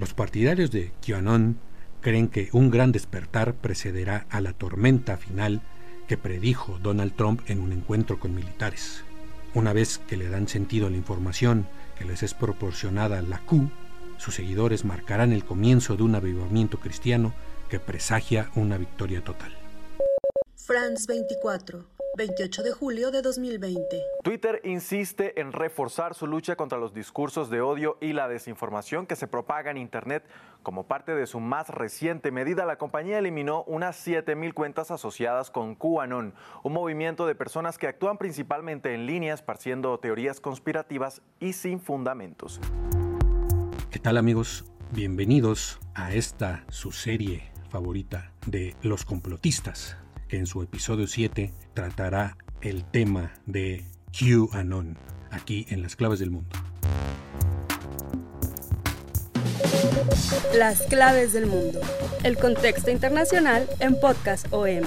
Los partidarios de QAnon creen que un gran despertar precederá a la tormenta final que predijo Donald Trump en un encuentro con militares. Una vez que le dan sentido a la información que les es proporcionada la Q, sus seguidores marcarán el comienzo de un avivamiento cristiano que presagia una victoria total. France 24, 28 de julio de 2020. Twitter insiste en reforzar su lucha contra los discursos de odio y la desinformación que se propaga en Internet. Como parte de su más reciente medida, la compañía eliminó unas 7.000 cuentas asociadas con QAnon, un movimiento de personas que actúan principalmente en línea esparciendo teorías conspirativas y sin fundamentos. ¿Qué tal amigos? Bienvenidos a esta su serie favorita de los complotistas, que en su episodio 7 tratará el tema de QAnon, aquí en Las Claves del Mundo. Las claves del mundo. El contexto internacional en Podcast OM.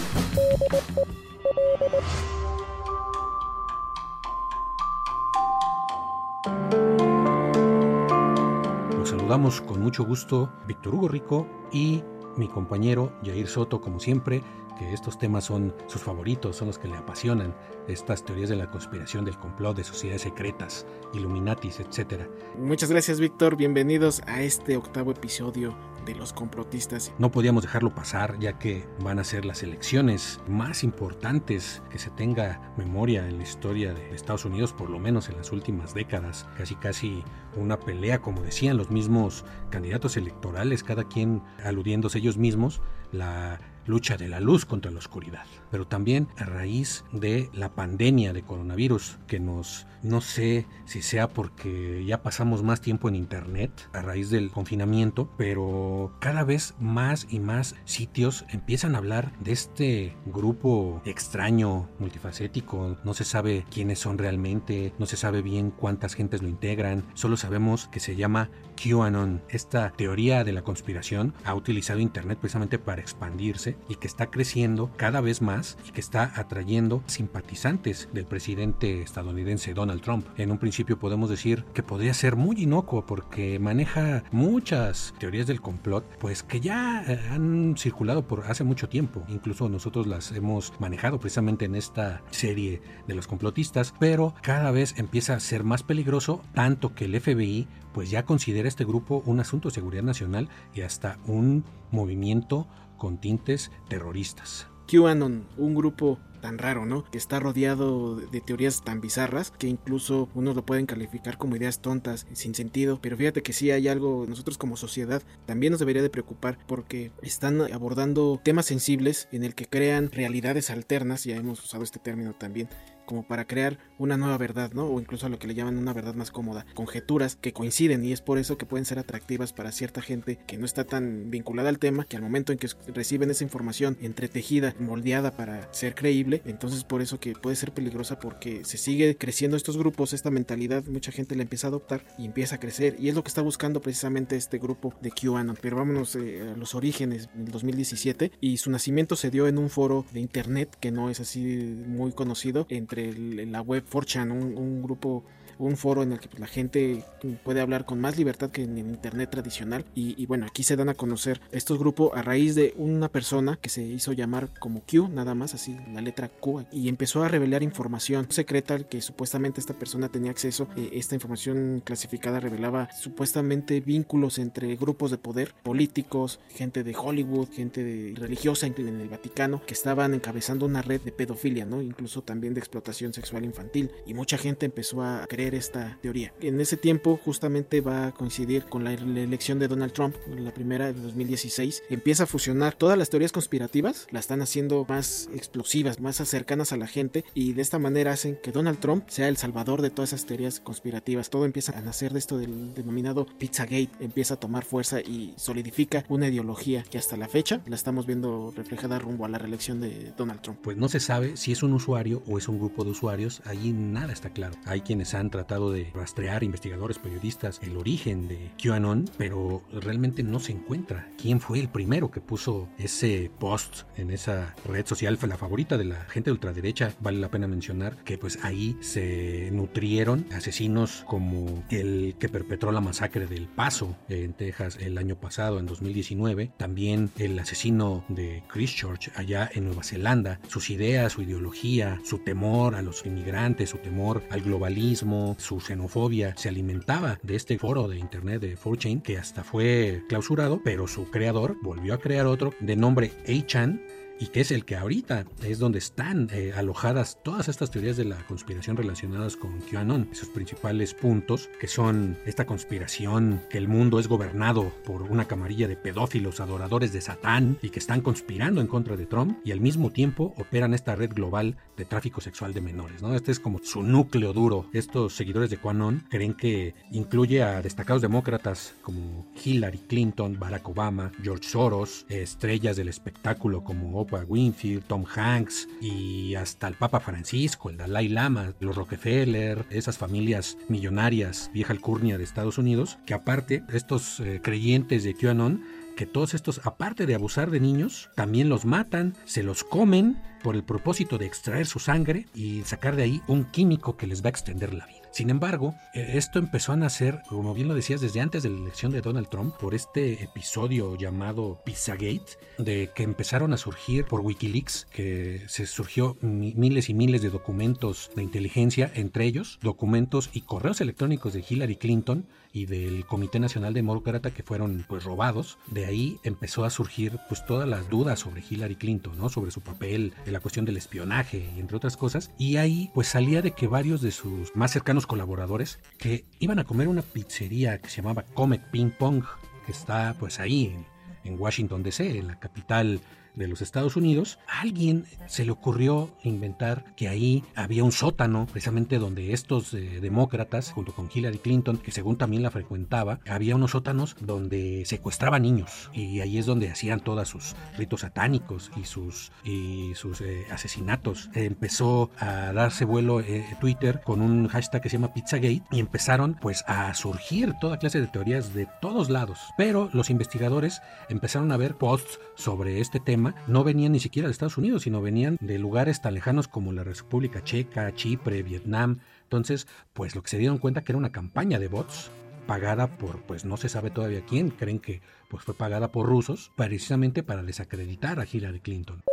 Los saludamos con mucho gusto Víctor Hugo Rico y mi compañero Jair Soto, como siempre, que estos temas son sus favoritos, son los que le apasionan, estas teorías de la conspiración, del complot, de sociedades secretas, Illuminatis, etc. Muchas gracias Víctor, bienvenidos a este octavo episodio de los complotistas. No podíamos dejarlo pasar ya que van a ser las elecciones más importantes que se tenga memoria en la historia de Estados Unidos, por lo menos en las últimas décadas. Casi casi una pelea, como decían los mismos candidatos electorales, cada quien aludiéndose ellos mismos, la lucha de la luz contra la oscuridad, pero también a raíz de la pandemia de coronavirus que nos, no sé si sea porque ya pasamos más tiempo en internet a raíz del confinamiento, pero cada vez más y más sitios empiezan a hablar de este grupo extraño, multifacético, no se sabe quiénes son realmente, no se sabe bien cuántas gentes lo integran, solo sabemos que se llama QAnon. Esta teoría de la conspiración ha utilizado internet precisamente para expandirse y que está creciendo cada vez más y que está atrayendo simpatizantes del presidente estadounidense Donald Trump. En un principio podemos decir que podría ser muy inocuo porque maneja muchas teorías del complot, pues que ya eh, han circulado por hace mucho tiempo. Incluso nosotros las hemos manejado precisamente en esta serie de los complotistas, pero cada vez empieza a ser más peligroso, tanto que el FBI pues ya considera este grupo un asunto de seguridad nacional y hasta un movimiento con tintes terroristas. QAnon, un grupo tan raro, ¿no? Que está rodeado de teorías tan bizarras que incluso unos lo pueden calificar como ideas tontas, sin sentido. Pero fíjate que sí hay algo, nosotros como sociedad también nos debería de preocupar porque están abordando temas sensibles en el que crean realidades alternas, ya hemos usado este término también, como para crear una nueva verdad, ¿no? O incluso a lo que le llaman una verdad más cómoda, conjeturas que coinciden y es por eso que pueden ser atractivas para cierta gente que no está tan vinculada al tema, que al momento en que reciben esa información entretejida, moldeada para ser creíble, entonces por eso que puede ser peligrosa porque se sigue creciendo estos grupos, esta mentalidad, mucha gente la empieza a adoptar y empieza a crecer y es lo que está buscando precisamente este grupo de QAnon. Pero vámonos eh, a los orígenes, en el 2017 y su nacimiento se dio en un foro de internet que no es así muy conocido entre la web 4chan, un, un grupo un foro en el que pues, la gente puede hablar con más libertad que en el internet tradicional. Y, y bueno aquí se dan a conocer estos grupos a raíz de una persona que se hizo llamar como Q nada más así la letra Q y empezó a revelar información secreta que supuestamente esta persona tenía acceso. Eh, esta información clasificada revelaba supuestamente vínculos entre grupos de poder políticos gente de Hollywood gente de- religiosa en en el Vaticano que estaban encabezando una red de pedofilia no incluso también de explotación sexual infantil. Y mucha gente empezó a creer esta teoría. En ese tiempo justamente va a coincidir con la, elección de Donald Trump, la primera de 2016. Empieza a fusionar todas las teorías conspirativas, la están haciendo más explosivas, más cercanas a la gente y de esta manera hacen que Donald Trump sea el salvador de todas esas teorías conspirativas. Todo empieza a nacer de esto del denominado Pizzagate, empieza a tomar fuerza y solidifica una ideología que hasta la fecha la estamos viendo reflejada rumbo a la reelección de Donald Trump. Pues no se sabe si es un usuario o es un grupo de usuarios, allí nada está claro. Hay quienes han tratado de rastrear, investigadores, periodistas, el origen de QAnon, pero realmente no se encuentra. Quién fue el primero que puso ese post en esa red social, fue la favorita de la gente de ultraderecha, vale la pena mencionar que pues ahí se nutrieron asesinos como el que perpetró la masacre del Paso en Texas el año pasado, en 2019, también el asesino de Christchurch allá en Nueva Zelanda, sus ideas, su ideología, su temor a los inmigrantes, su temor al globalismo, su xenofobia, se alimentaba de este foro de internet de 4chan que hasta fue clausurado, pero su creador volvió a crear otro de nombre A-Chan y que es el que ahorita es donde están eh, alojadas todas estas teorías de la conspiración relacionadas con QAnon. Esos principales puntos que son esta conspiración que el mundo es gobernado por una camarilla de pedófilos adoradores de Satán y que están conspirando en contra de Trump y al mismo tiempo operan esta red global de tráfico sexual de menores. ¿no? Este es como su núcleo duro. Estos seguidores de QAnon creen que incluye a destacados demócratas como Hillary Clinton, Barack Obama, George Soros, estrellas del espectáculo como Oprah Winfield, Tom Hanks y hasta el Papa Francisco, el Dalai Lama, los Rockefeller, esas familias millonarias, vieja alcurnia de Estados Unidos, que aparte estos eh, creyentes de QAnon que todos estos, aparte de abusar de niños, también los matan, se los comen por el propósito de extraer su sangre y sacar de ahí un químico que les va a extender la vida. Sin embargo, eh, esto empezó a nacer, como bien lo decías, desde antes de la elección de Donald Trump, por este episodio llamado Pizzagate, de que empezaron a surgir por Wikileaks, que se surgió miles y miles de documentos de inteligencia, entre ellos documentos y correos electrónicos de Hillary Clinton y del Comité Nacional Demócrata que fueron pues robados. De ahí empezó a surgir pues todas las dudas sobre Hillary Clinton, ¿no? Sobre su papel en la cuestión del espionaje entre otras cosas. Y ahí pues salía de que varios de sus más cercanos colaboradores que iban a comer una pizzería que se llamaba Comet Ping Pong, que está pues ahí en Washington DC, en la capital de los Estados Unidos, alguien se le ocurrió inventar que ahí había un sótano, precisamente donde estos eh, demócratas, junto con Hillary Clinton, que según también la frecuentaba, había unos sótanos donde secuestraban niños y ahí es donde hacían todos sus ritos satánicos y sus, y sus eh, asesinatos. empezó a darse vuelo eh, Twitter con un hashtag que se llama Pizzagate y empezaron pues a surgir toda clase de teorías de todos lados. Pero los investigadores empezaron a ver posts sobre este tema no venían ni siquiera de Estados Unidos, sino venían de lugares tan lejanos como la República Checa, Chipre, Vietnam. Entonces, pues lo que se dieron cuenta que era una campaña de bots pagada por, pues no se sabe todavía quién, creen que pues fue pagada por rusos, precisamente para desacreditar a Hillary Clinton.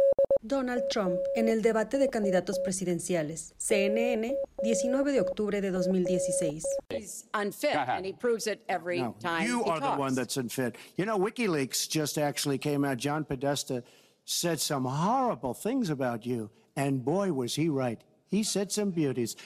Donald Trump en el debate de candidatos presidenciales. CNN, 19 de octubre de 2016. He's unfit and he proves it every no, time you he are talks. the one that's unfit. You know, WikiLeaks just actually came out. John Podesta said some horrible things about you, and boy was he right. He said some beauties.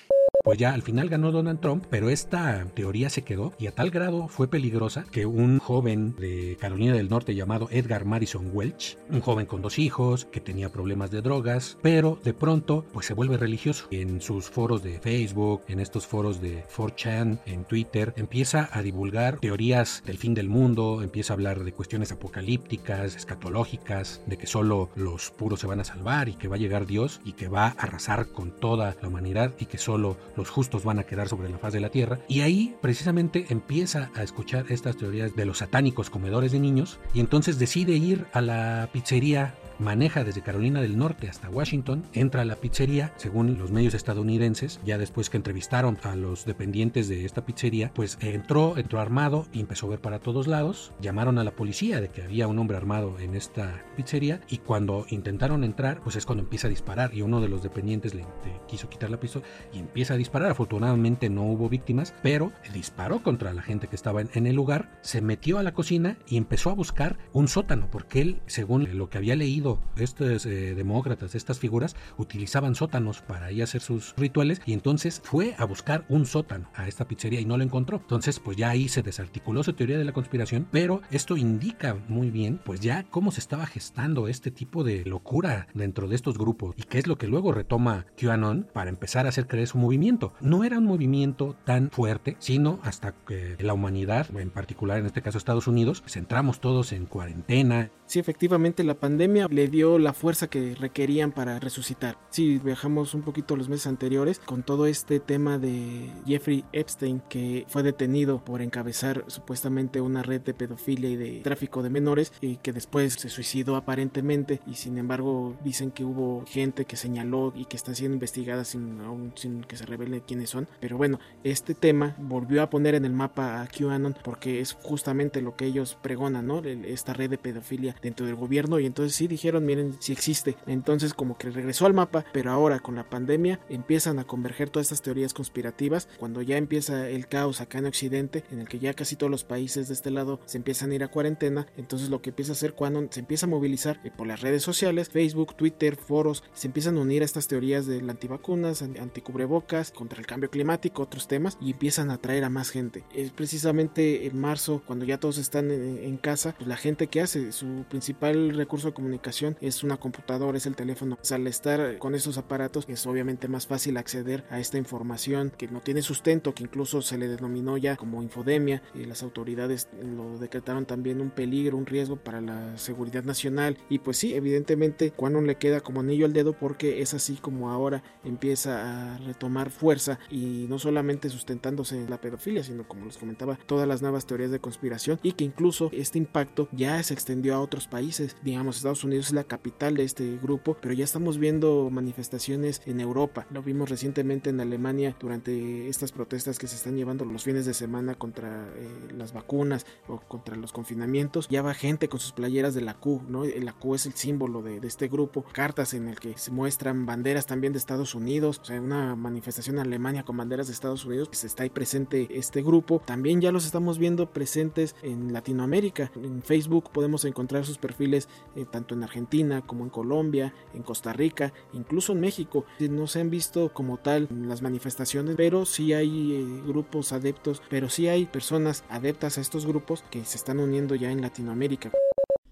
Pues ya al final ganó Donald Trump, pero esta teoría se quedó y a tal grado fue peligrosa que un joven de Carolina del Norte llamado Edgar Madison Welch, un joven con dos hijos, que tenía problemas de drogas, pero de pronto pues se vuelve religioso. En sus foros de Facebook, en estos foros de 4chan, en Twitter, empieza a divulgar teorías del fin del mundo, empieza a hablar de cuestiones apocalípticas, escatológicas, de que solo los puros se van a salvar y que va a llegar Dios y que va a arrasar con toda la humanidad y que solo los justos van a quedar sobre la faz de la tierra. Y ahí precisamente empieza a escuchar estas teorías de los satánicos comedores de niños y entonces decide ir a la pizzería maneja desde Carolina del Norte hasta Washington, entra a la pizzería, según los medios estadounidenses, ya después que entrevistaron a los dependientes de esta pizzería, pues entró, entró armado y empezó a ver para todos lados, llamaron a la policía de que había un hombre armado en esta pizzería y cuando intentaron entrar, pues es cuando empieza a disparar y uno de los dependientes le, quiso quitar la pistola y empieza a disparar, afortunadamente no hubo víctimas, pero disparó contra la gente que estaba en, en el lugar, se metió a la cocina y empezó a buscar un sótano, porque él, según lo que había leído, estos eh, demócratas, estas figuras, utilizaban sótanos para ir a hacer sus rituales y entonces fue a buscar un sótano a esta pizzería y no lo encontró. Entonces, pues ya ahí se desarticuló su teoría de la conspiración, pero esto indica muy bien, pues ya cómo se estaba gestando este tipo de locura dentro de estos grupos y qué es lo que luego retoma QAnon para empezar a hacer creer su movimiento. No era un movimiento tan fuerte, sino hasta que la humanidad, en particular en este caso Estados Unidos, pues entramos todos en cuarentena. Sí, efectivamente la pandemia le dio la fuerza que requerían para resucitar. Si viajamos un poquito los meses anteriores con todo este tema de Jeffrey Epstein que fue detenido por encabezar supuestamente una red de pedofilia y de tráfico de menores y que después se suicidó aparentemente y sin embargo dicen que hubo gente que señaló y que está siendo investigada sin, sin que se revele quiénes son. Pero bueno, este tema volvió a poner en el mapa a QAnon porque es justamente lo que ellos pregonan, ¿no? Esta red de pedofilia dentro del gobierno y entonces sí dijeron, miren, si existe. Entonces como que regresó al mapa, pero ahora con la pandemia empiezan a converger todas estas teorías conspirativas cuando ya empieza el caos acá en Occidente, en el que ya casi todos los países de este lado se empiezan a ir a cuarentena, entonces lo que empieza a hacer cuando se empieza a movilizar eh, por las redes sociales, Facebook, Twitter, foros, se empiezan a unir a estas teorías de antivacunas, anticubrebocas, contra el cambio climático, otros temas, y empiezan a atraer a más gente. Es precisamente en marzo, cuando ya todos están en, casa, pues la gente que hace su principal recurso de comunicación es una computadora, es el teléfono. Pues al estar con esos aparatos es obviamente más fácil acceder a esta información que no tiene sustento, que incluso se le denominó ya como infodemia y las autoridades lo decretaron también un peligro, un riesgo para la seguridad nacional. Y pues sí, evidentemente no le queda como anillo al dedo porque es así como ahora empieza a retomar fuerza y no solamente sustentándose en la pedofilia, sino como les comentaba, todas las nuevas teorías de conspiración y que incluso este impacto ya se extendió a otros países. Digamos, Estados Unidos es la capital de este grupo, pero ya estamos viendo manifestaciones en Europa. Lo vimos recientemente en Alemania durante estas protestas que se están llevando los fines de semana contra eh, las vacunas o contra los confinamientos. Ya va gente con sus playeras de la Q, ¿no? La Q es el símbolo de, de este grupo. Cartas en el que se muestran banderas también de Estados Unidos, o sea, una manifestación en Alemania con banderas de Estados Unidos, pues está ahí presente este grupo. También ya los estamos viendo presentes en Latinoamérica. En Facebook podemos encontrar sus perfiles eh, tanto en Argentina como en Colombia, en Costa Rica, incluso en México. No se han visto como tal las manifestaciones, pero sí hay eh, grupos adeptos, pero sí hay personas adeptas a estos grupos que se están uniendo ya en Latinoamérica.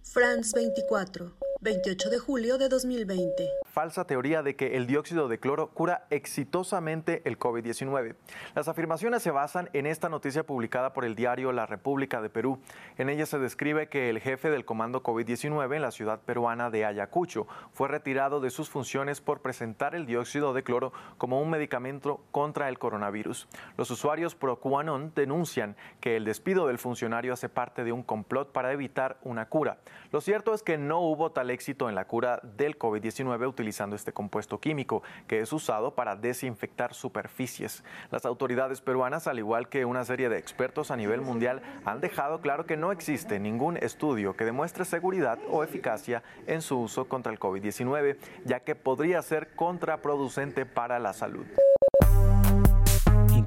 France 24 28 de julio de 2020. Falsa teoría de que el dióxido de cloro cura exitosamente el COVID-19. Las afirmaciones se basan en esta noticia publicada por el diario La República de Perú. En ella se describe que el jefe del comando COVID-19 en la ciudad peruana de Ayacucho fue retirado de sus funciones por presentar el dióxido de cloro como un medicamento contra el coronavirus. Los usuarios pro denuncian que el despido del funcionario hace parte de un complot para evitar una cura. Lo cierto es que no hubo tal éxito en la cura del COVID-19 utilizando este compuesto químico que es usado para desinfectar superficies. Las autoridades peruanas, al igual que una serie de expertos a nivel mundial, han dejado claro que no existe ningún estudio que demuestre seguridad o eficacia en su uso contra el COVID-19, ya que podría ser contraproducente para la salud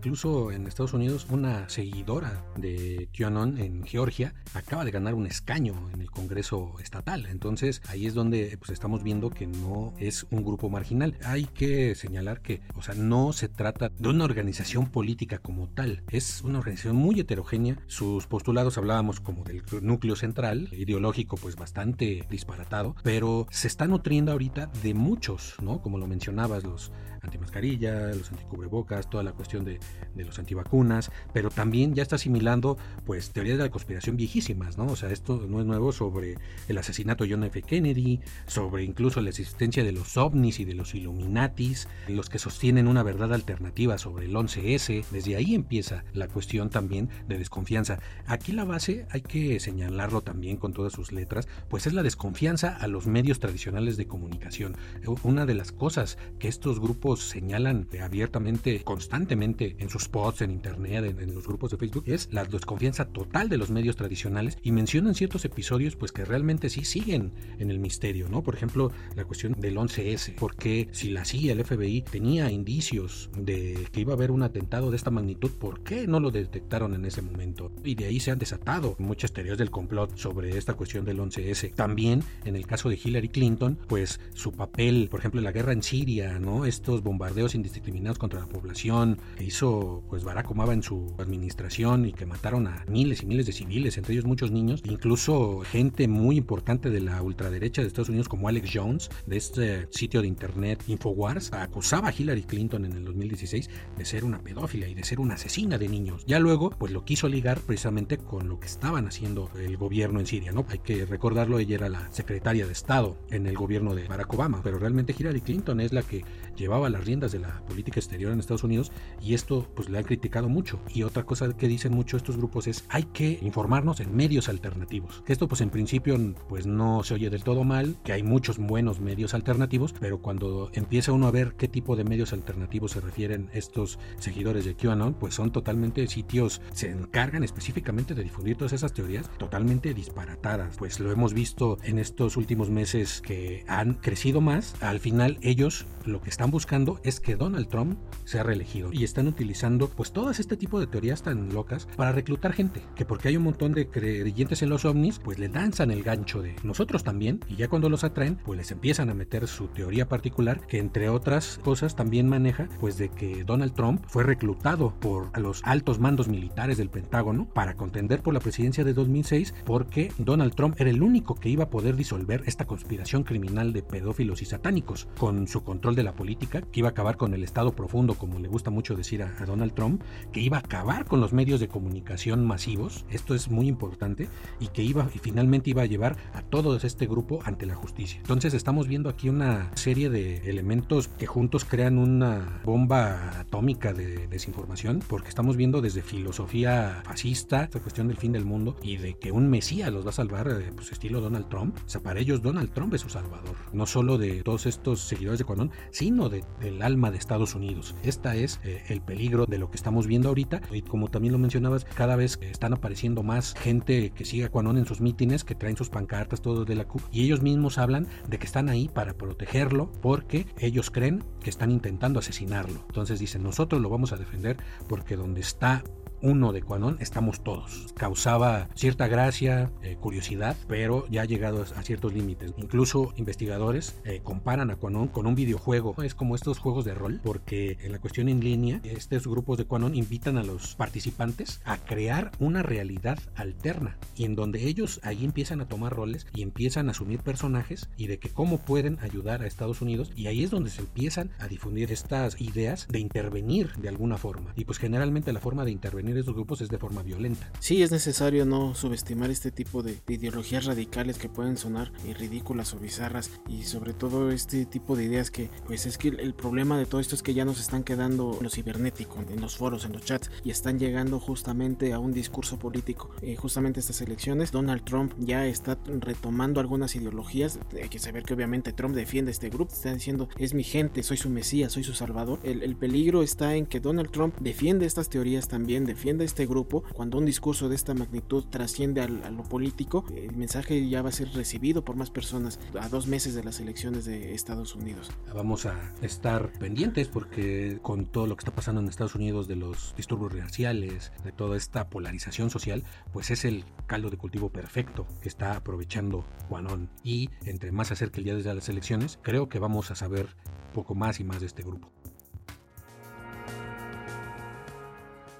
incluso en Estados Unidos una seguidora de QAnon en Georgia acaba de ganar un escaño en el Congreso estatal. Entonces ahí es donde pues, estamos viendo que no es un grupo marginal. Hay que señalar que, o sea, no se trata de una organización política como tal. Es una organización muy heterogénea. Sus postulados hablábamos como del núcleo central, ideológico pues bastante disparatado, pero se está nutriendo ahorita de muchos, ¿no? Como lo mencionabas, los antimascarilla, los anticubrebocas, toda la cuestión de, los antivacunas, pero también ya está asimilando pues teorías de la conspiración viejísimas, ¿no? O sea, esto no es nuevo sobre el asesinato de John F. Kennedy, sobre incluso la existencia de los ovnis y de los Illuminatis, los que sostienen una verdad alternativa sobre el 11S, desde ahí empieza la cuestión también de desconfianza. Aquí la base hay que señalarlo también con todas sus letras, pues es la desconfianza a los medios tradicionales de comunicación. Una de las cosas que estos grupos señalan abiertamente, constantemente en sus spots, en internet, en, los grupos de Facebook, es la desconfianza total de los medios tradicionales y mencionan ciertos episodios pues que realmente sí siguen en el misterio, ¿no? Por ejemplo, la cuestión del 11S, porque si la CIA, el FBI, tenía indicios de que iba a haber un atentado de esta magnitud, ¿por qué no lo detectaron en ese momento? Y de ahí se han desatado muchas teorías del complot sobre esta cuestión del 11S. También en el caso de Hillary Clinton, pues su papel, por ejemplo, en la guerra en Siria, ¿no? Estos bombardeos indiscriminados contra la población que hizo pues Barack Obama en su administración y que mataron a miles y miles de civiles, entre ellos muchos niños, incluso gente muy importante de la ultraderecha de Estados Unidos como Alex Jones, de este sitio de internet Infowars, acusaba a Hillary Clinton en el 2016 de ser una pedófila y de ser una asesina de niños. Ya luego, pues lo quiso ligar precisamente con lo que estaban haciendo el gobierno en Siria, ¿no? Hay que recordarlo, ella era la secretaria de Estado en el gobierno de Barack Obama, pero realmente Hillary Clinton es la que llevaba las riendas de la política exterior en Estados Unidos y esto pues le han criticado mucho. Y otra cosa que dicen mucho estos grupos es hay que informarnos en medios alternativos. Que esto pues en principio pues no se oye del todo mal, que hay muchos buenos medios alternativos, pero cuando empieza uno a ver qué tipo de medios alternativos se refieren estos seguidores de QAnon, pues son totalmente sitios, se encargan específicamente de difundir todas esas teorías totalmente disparatadas. Pues lo hemos visto en estos últimos meses que han crecido más. Al final ellos lo que están buscando es que Donald Trump sea reelegido. Y están utilizando pues todas este tipo de teorías tan locas para reclutar gente, que porque hay un montón de creyentes en los ovnis, pues le danzan el gancho de nosotros también y ya cuando los atraen, pues les empiezan a meter su teoría particular que entre otras cosas también maneja pues de que Donald Trump fue reclutado por los altos mandos militares del Pentágono para contender por la presidencia de 2006 porque Donald Trump era el único que iba a poder disolver esta conspiración criminal de pedófilos y satánicos con su control de la política, que iba a acabar con el Estado profundo, como le gusta mucho decir a, Donald Trump, que iba a acabar con los medios de comunicación masivos, esto es muy importante, y que iba y finalmente iba a llevar a todo este grupo ante la justicia. Entonces estamos viendo aquí una serie de elementos que juntos crean una bomba atómica de desinformación, porque estamos viendo desde filosofía fascista, esta cuestión del fin del mundo, y de que un mesías los va a salvar, eh, pues estilo Donald Trump. O sea, para ellos Donald Trump es su salvador, no solo de todos estos seguidores de Quanon, sino de, del alma de Estados Unidos. Esta es eh, el peligro de lo que estamos viendo ahorita y como también lo mencionabas, cada vez están apareciendo más gente que sigue a Quanon en sus mítines, que traen sus pancartas, todo de la CUP, y ellos mismos hablan de que están ahí para protegerlo porque ellos creen que están intentando asesinarlo. Entonces dicen, nosotros lo vamos a defender porque donde está uno de Quanon estamos todos. Causaba cierta gracia, eh, curiosidad, pero ya ha llegado a ciertos límites. Incluso investigadores eh, comparan a Quanon con un videojuego. Es como estos juegos de rol, porque en la cuestión en línea, estos grupos de Quanon invitan a los participantes a crear una realidad alterna y en donde ellos ahí empiezan a tomar roles y empiezan a asumir personajes y de que cómo pueden ayudar a Estados Unidos y ahí es donde se empiezan a difundir estas ideas de intervenir de alguna forma. Y pues generalmente la forma de intervenir de estos grupos es de forma violenta. Sí, es necesario no subestimar este tipo de, ideologías radicales que pueden sonar eh, ridículas o bizarras y sobre todo este tipo de ideas que pues es que el, problema de todo esto es que ya nos están quedando los cibernéticos en los foros, en los chats y están llegando justamente a un discurso político. Eh, justamente estas elecciones, Donald Trump ya está retomando algunas ideologías. Hay que saber que obviamente Trump defiende este grupo, está diciendo es mi gente, soy su mesías, soy su salvador. El, el peligro está en que Donald Trump defiende estas teorías también de defiende este grupo, cuando un discurso de esta magnitud trasciende a lo político, el mensaje ya va a ser recibido por más personas a dos meses de las elecciones de Estados Unidos. Vamos a estar pendientes porque con todo lo que está pasando en Estados Unidos de los disturbios raciales, de toda esta polarización social, pues es el caldo de cultivo perfecto que está aprovechando Juanón. Y entre más acerque el día de las elecciones, creo que vamos a saber poco más y más de este grupo.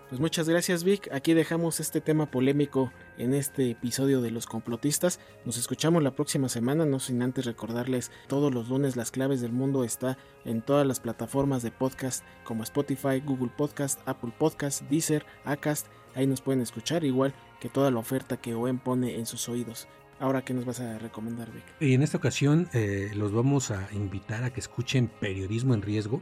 Pues muchas gracias Vic, aquí dejamos este tema polémico en este episodio de los complotistas. Nos escuchamos la próxima semana, no sin antes recordarles todos los lunes las claves del mundo está en todas las plataformas de podcast como Spotify, Google Podcast, Apple Podcast, Deezer, Acast, ahí nos pueden escuchar igual que toda la oferta que OEM pone en sus oídos. Ahora, ¿qué nos vas a recomendar, Vic? Y en esta ocasión eh, los vamos a invitar a que escuchen Periodismo en Riesgo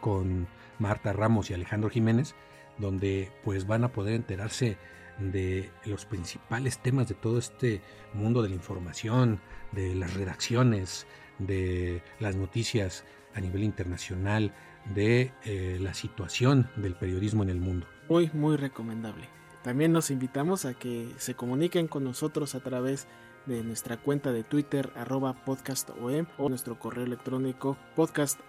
con Marta Ramos y Alejandro Jiménez donde pues van a poder enterarse de los principales temas de todo este mundo de la información, de las redacciones, de las noticias a nivel internacional, de eh, la situación del periodismo en el mundo. Muy, muy recomendable. También nos invitamos a que se comuniquen con nosotros a través de nuestra cuenta de Twitter arroba podcastom o nuestro correo electrónico podcast.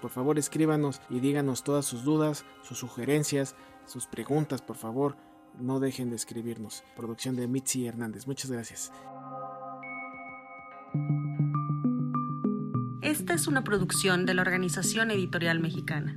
Por favor escríbanos y díganos todas sus dudas, sus sugerencias, sus preguntas, por favor. No dejen de escribirnos. Producción de Mitzi Hernández. Muchas gracias. Esta es una producción de la Organización Editorial Mexicana.